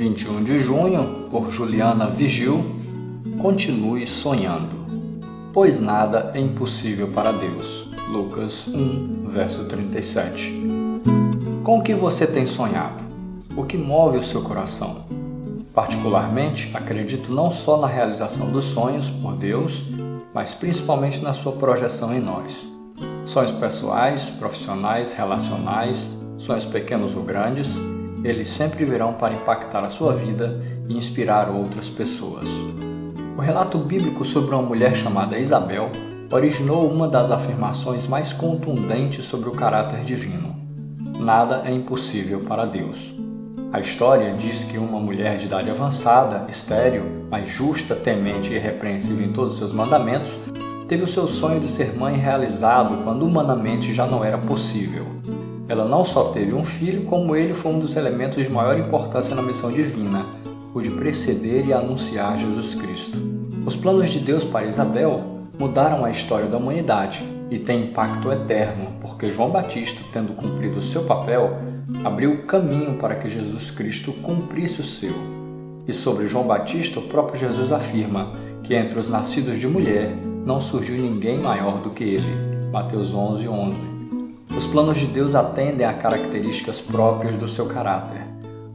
21 de junho, por Juliana Vigil, continue sonhando, pois nada é impossível para Deus. Lucas 1, verso 37. Com o que você tem sonhado? O que move o seu coração? Particularmente, acredito não só na realização dos sonhos por Deus, mas principalmente na sua projeção em nós. Sonhos pessoais, profissionais, relacionais, sonhos pequenos ou grandes, eles sempre virão para impactar a sua vida e inspirar outras pessoas. O relato bíblico sobre uma mulher chamada Isabel originou uma das afirmações mais contundentes sobre o caráter divino: Nada é impossível para Deus. A história diz que uma mulher de idade avançada, estéril, mas justa, temente e irrepreensível em todos os seus mandamentos, teve o seu sonho de ser mãe realizado quando humanamente já não era possível. Ela não só teve um filho, como ele foi um dos elementos de maior importância na missão divina, o de preceder e anunciar Jesus Cristo. Os planos de Deus para Isabel mudaram a história da humanidade e têm impacto eterno, porque João Batista, tendo cumprido seu papel, abriu o caminho para que Jesus Cristo cumprisse o seu. E sobre João Batista, o próprio Jesus afirma que entre os nascidos de mulher não surgiu ninguém maior do que ele. Mateus 11, 11. Os planos de Deus atendem a características próprias do seu caráter.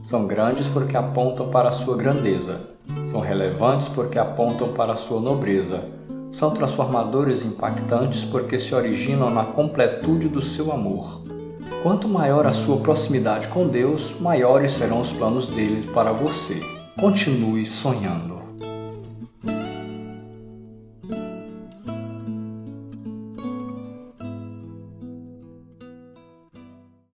São grandes porque apontam para a sua grandeza. São relevantes porque apontam para a sua nobreza. São transformadores impactantes porque se originam na completude do seu amor. Quanto maior a sua proximidade com Deus, maiores serão os planos dele para você. Continue sonhando.